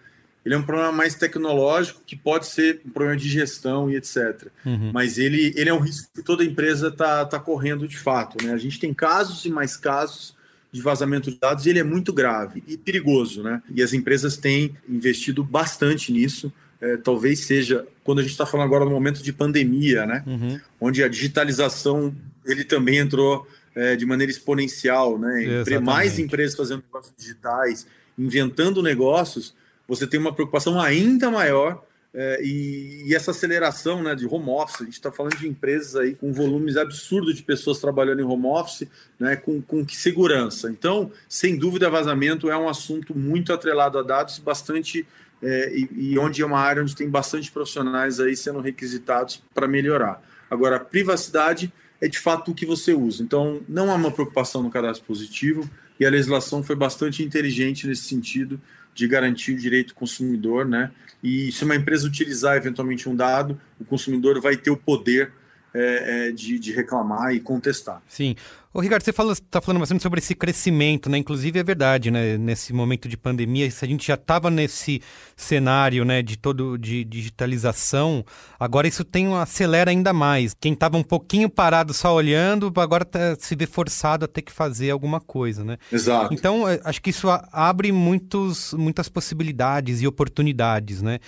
ele é um problema mais tecnológico que pode ser um problema de gestão e etc. Uhum. Mas ele, ele é um risco que toda empresa está tá correndo de fato. Né? A gente tem casos e mais casos de vazamento de dados e ele é muito grave e perigoso. Né? E as empresas têm investido bastante nisso é, talvez seja quando a gente está falando agora no momento de pandemia, né? Uhum. Onde a digitalização ele também entrou é, de maneira exponencial, né? Exatamente. Mais empresas fazendo negócios digitais, inventando negócios, você tem uma preocupação ainda maior é, e, e, essa aceleração né, de home office, a gente está falando de empresas aí com volumes absurdos de pessoas trabalhando em home office, né, com, com que segurança. Então, sem dúvida, vazamento é um assunto muito atrelado a dados, bastante é, e, e, onde é uma área onde tem bastante profissionais aí sendo requisitados para melhorar. Agora, a privacidade é de fato o que você usa. Então, não há uma preocupação no cadastro positivo e a legislação foi bastante inteligente nesse sentido de garantir o direito do consumidor, né? E se uma empresa utilizar eventualmente um dado, o consumidor vai ter o poder é, é, de, de, reclamar e contestar. Sim. Ô, Ricardo, você está falando bastante sobre esse crescimento, né? Inclusive é verdade, né? Nesse momento de pandemia, se a gente já estava nesse cenário, né, de todo de digitalização, agora isso tem acelera ainda mais. Quem estava um pouquinho parado só olhando, agora tá, se vê forçado a ter que fazer alguma coisa, né? Exato. Então, é, acho que isso abre muitos, muitas possibilidades e oportunidades, né?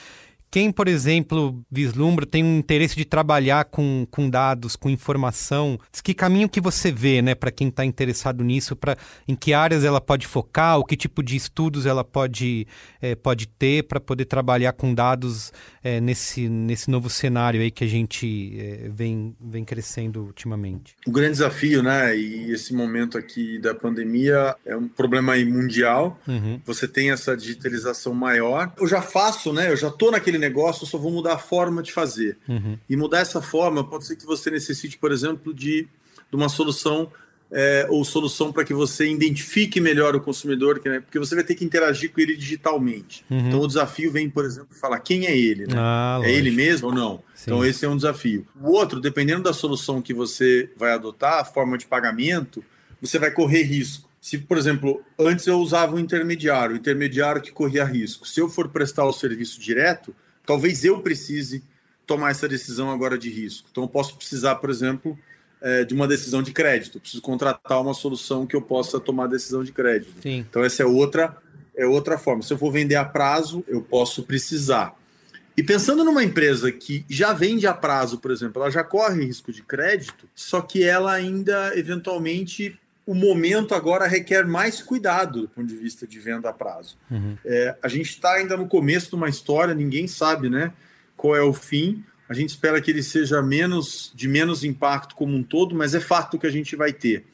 Quem, por exemplo, vislumbra, tem um interesse de trabalhar com, com dados, com informação, que caminho que você vê, né, para quem está interessado nisso, para em que áreas ela pode focar, o que tipo de estudos ela pode, é, pode ter para poder trabalhar com dados é, nesse, nesse novo cenário aí que a gente é, vem, vem crescendo ultimamente? O grande desafio, né, e esse momento aqui da pandemia é um problema aí mundial. Uhum. Você tem essa digitalização maior. Eu já faço, né, eu já estou naquele negócio, eu só vou mudar a forma de fazer. Uhum. E mudar essa forma pode ser que você necessite, por exemplo, de, de uma solução é, ou solução para que você identifique melhor o consumidor, né? porque você vai ter que interagir com ele digitalmente. Uhum. Então o desafio vem, por exemplo, falar quem é ele, né? Ah, é ele mesmo ou não? Sim. Então esse é um desafio. O outro, dependendo da solução que você vai adotar, a forma de pagamento, você vai correr risco. Se, por exemplo, antes eu usava um intermediário, o intermediário que corria risco. Se eu for prestar o serviço direto, talvez eu precise tomar essa decisão agora de risco. Então eu posso precisar, por exemplo, é, de uma decisão de crédito. preciso contratar uma solução que eu possa tomar decisão de crédito. Sim. Então essa é outra é outra forma. Se eu for vender a prazo, eu posso precisar. E pensando numa empresa que já vende a prazo, por exemplo, ela já corre risco de crédito, só que ela ainda eventualmente o momento agora requer mais cuidado do ponto de vista de venda a prazo. Uhum. É, a gente está ainda no começo de uma história, ninguém sabe, né, qual é o fim. A gente espera que ele seja menos de menos impacto como um todo, mas é fato que a gente vai ter.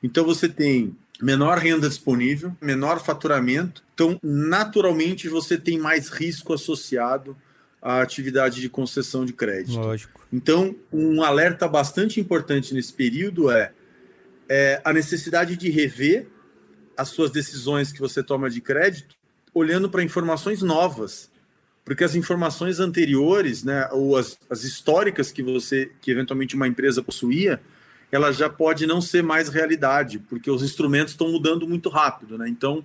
Então você tem menor renda disponível, menor faturamento, então naturalmente você tem mais risco associado à atividade de concessão de crédito. Lógico. Então, um alerta bastante importante nesse período é, é a necessidade de rever as suas decisões que você toma de crédito, olhando para informações novas porque as informações anteriores, né, ou as, as históricas que você, que eventualmente uma empresa possuía, ela já pode não ser mais realidade, porque os instrumentos estão mudando muito rápido, né? Então,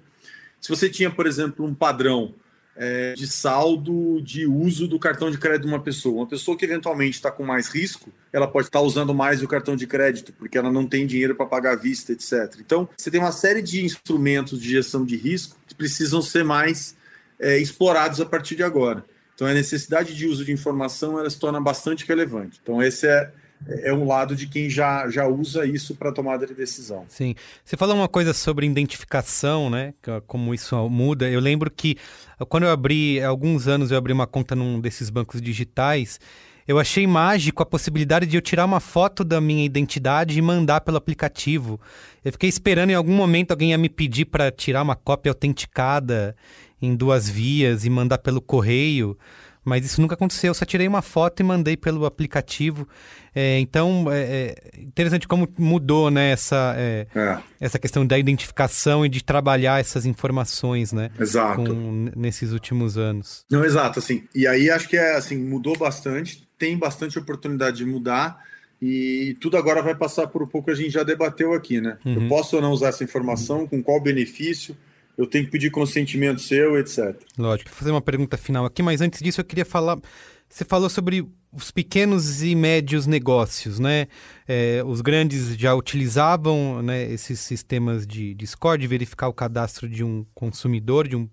se você tinha, por exemplo, um padrão é, de saldo de uso do cartão de crédito de uma pessoa, uma pessoa que eventualmente está com mais risco, ela pode estar tá usando mais o cartão de crédito, porque ela não tem dinheiro para pagar à vista, etc. Então, você tem uma série de instrumentos de gestão de risco que precisam ser mais é, explorados a partir de agora. Então, a necessidade de uso de informação ela se torna bastante relevante. Então, esse é, é um lado de quem já, já usa isso para tomada de decisão. Sim. Você falou uma coisa sobre identificação, né? Como isso muda. Eu lembro que quando eu abri, há alguns anos, eu abri uma conta num desses bancos digitais. Eu achei mágico a possibilidade de eu tirar uma foto da minha identidade e mandar pelo aplicativo. Eu fiquei esperando em algum momento alguém ia me pedir para tirar uma cópia autenticada em duas vias e mandar pelo correio, mas isso nunca aconteceu. Eu só tirei uma foto e mandei pelo aplicativo. É, então, é, é, interessante como mudou né, essa, é, é. essa questão da identificação e de trabalhar essas informações, né? Exato. Com, nesses últimos anos. Não, exato, assim. E aí acho que é assim, mudou bastante, tem bastante oportunidade de mudar. E tudo agora vai passar por um pouco que a gente já debateu aqui, né? Uhum. Eu posso ou não usar essa informação, com qual benefício? Eu tenho que pedir consentimento seu, etc. Lógico. Vou fazer uma pergunta final aqui, mas antes disso eu queria falar. Você falou sobre os pequenos e médios negócios, né? É, os grandes já utilizavam né, esses sistemas de, score, de verificar o cadastro de um consumidor, de um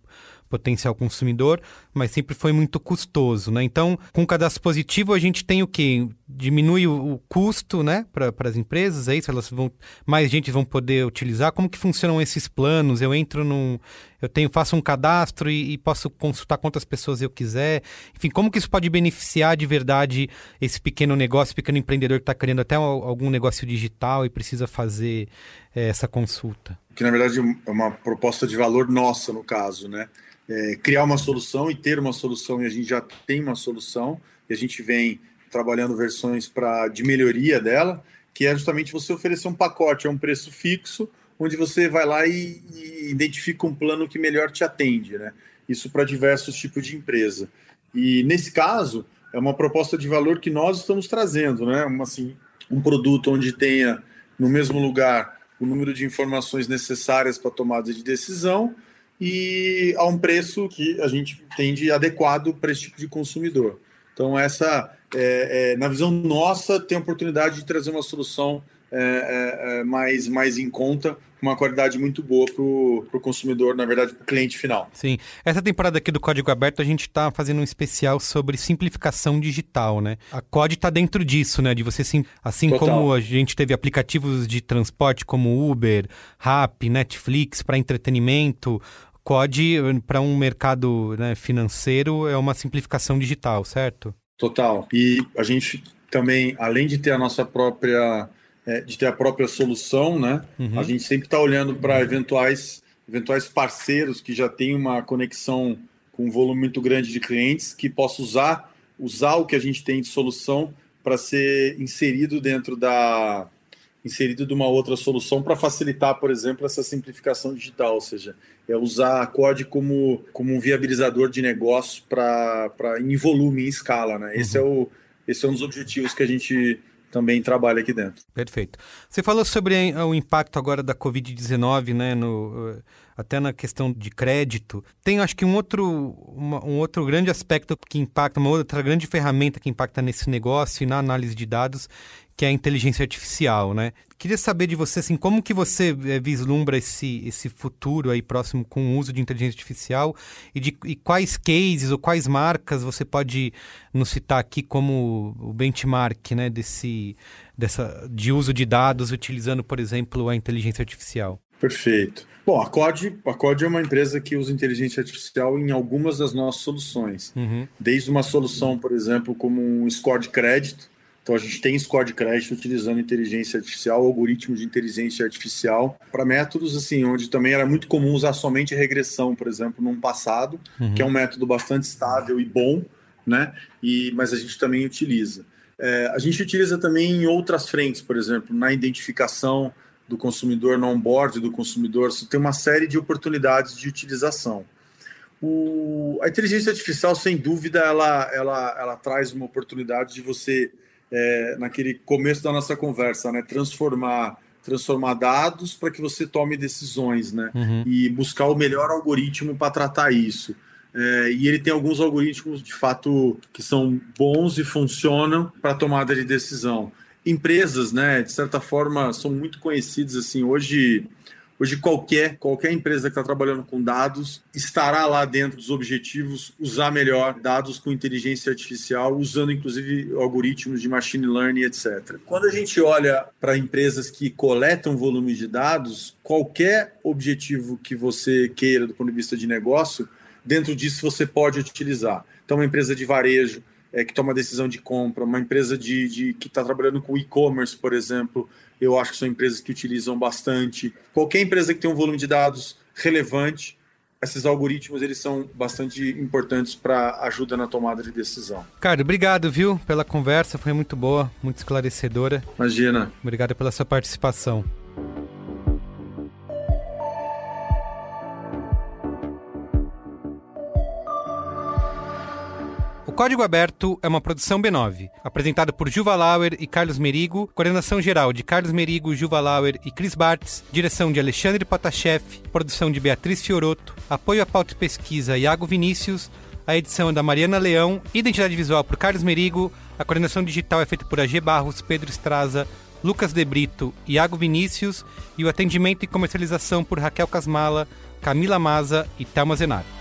potencial consumidor, mas sempre foi muito custoso, né? Então, com o cadastro positivo, a gente tem o quê? Diminui o, o custo, né, para as empresas, é isso? Elas vão, mais gente vão poder utilizar. Como que funcionam esses planos? Eu entro num, eu tenho, faço um cadastro e, e posso consultar quantas pessoas eu quiser. Enfim, como que isso pode beneficiar de verdade esse pequeno negócio, pequeno empreendedor que está querendo até algum negócio digital e precisa fazer é, essa consulta? Que na verdade é uma proposta de valor nossa no caso, né? é, criar uma solução e ter uma solução, e a gente já tem uma solução, e a gente vem trabalhando versões pra, de melhoria dela, que é justamente você oferecer um pacote a um preço fixo, onde você vai lá e, e identifica um plano que melhor te atende, né? Isso para diversos tipos de empresa. E nesse caso, é uma proposta de valor que nós estamos trazendo, né? Uma, assim, um produto onde tenha no mesmo lugar o número de informações necessárias para tomada de decisão, e a um preço que a gente entende adequado para esse tipo de consumidor. Então, essa, é, é, na visão nossa, tem a oportunidade de trazer uma solução é, é, mais, mais em conta, uma qualidade muito boa para o consumidor, na verdade, para o cliente final. Sim. Essa temporada aqui do Código Aberto, a gente está fazendo um especial sobre simplificação digital, né? A COD está dentro disso, né? De você, sim, assim Total. como a gente teve aplicativos de transporte como Uber, Rap, Netflix para entretenimento, COD para um mercado né, financeiro é uma simplificação digital, certo? Total. E a gente também, além de ter a nossa própria é, de ter a própria solução, né? Uhum. A gente sempre está olhando para eventuais, eventuais parceiros que já têm uma conexão com um volume muito grande de clientes que possa usar, usar o que a gente tem de solução para ser inserido dentro da inserido de uma outra solução para facilitar, por exemplo, essa simplificação digital, ou seja, é usar a COD como, como um viabilizador de negócio para em volume, em escala, né? Esse é o esse é um dos objetivos que a gente também trabalha aqui dentro. Perfeito. Você falou sobre o impacto agora da Covid-19, né, no, até na questão de crédito. Tem, acho que, um outro, uma, um outro grande aspecto que impacta, uma outra grande ferramenta que impacta nesse negócio e na análise de dados, que é a inteligência artificial, né? Queria saber de você, assim, como que você é, vislumbra esse, esse futuro aí próximo com o uso de inteligência artificial e, de, e quais cases ou quais marcas você pode nos citar aqui como o benchmark, né, desse, dessa, de uso de dados utilizando, por exemplo, a inteligência artificial? Perfeito. Bom, a COD, a COD é uma empresa que usa inteligência artificial em algumas das nossas soluções. Uhum. Desde uma solução, por exemplo, como um score de crédito, então a gente tem score de crédito utilizando inteligência artificial, algoritmos de inteligência artificial para métodos assim, onde também era muito comum usar somente regressão, por exemplo, num passado, uhum. que é um método bastante estável e bom, né? E mas a gente também utiliza. É, a gente utiliza também em outras frentes, por exemplo, na identificação do consumidor, no onboard do consumidor, você tem uma série de oportunidades de utilização. O, a inteligência artificial, sem dúvida, ela, ela, ela traz uma oportunidade de você é, naquele começo da nossa conversa, né? Transformar, transformar dados para que você tome decisões, né? Uhum. E buscar o melhor algoritmo para tratar isso. É, e ele tem alguns algoritmos de fato que são bons e funcionam para tomada de decisão. Empresas, né, de certa forma, são muito conhecidas assim. Hoje, Hoje, qualquer, qualquer empresa que está trabalhando com dados estará lá dentro dos objetivos usar melhor dados com inteligência artificial, usando inclusive algoritmos de machine learning, etc. Quando a gente olha para empresas que coletam volume de dados, qualquer objetivo que você queira do ponto de vista de negócio, dentro disso você pode utilizar. Então, uma empresa de varejo é, que toma decisão de compra, uma empresa de, de que está trabalhando com e-commerce, por exemplo, eu acho que são empresas que utilizam bastante. Qualquer empresa que tem um volume de dados relevante, esses algoritmos eles são bastante importantes para ajuda na tomada de decisão. Cara, obrigado, viu, pela conversa, foi muito boa, muito esclarecedora. Imagina. Obrigado pela sua participação. Código Aberto é uma produção B9, apresentada por Juva Lauer e Carlos Merigo, coordenação geral de Carlos Merigo, Juva Lauer e Chris Bartz, direção de Alexandre Potashev, produção de Beatriz Fioroto, apoio à pauta e pesquisa Iago Vinícius, a edição é da Mariana Leão, identidade visual por Carlos Merigo, a coordenação digital é feita por AG Barros, Pedro Estraza, Lucas De Brito, Iago Vinícius e o atendimento e comercialização por Raquel Casmala, Camila Maza e Thelma Zenaro.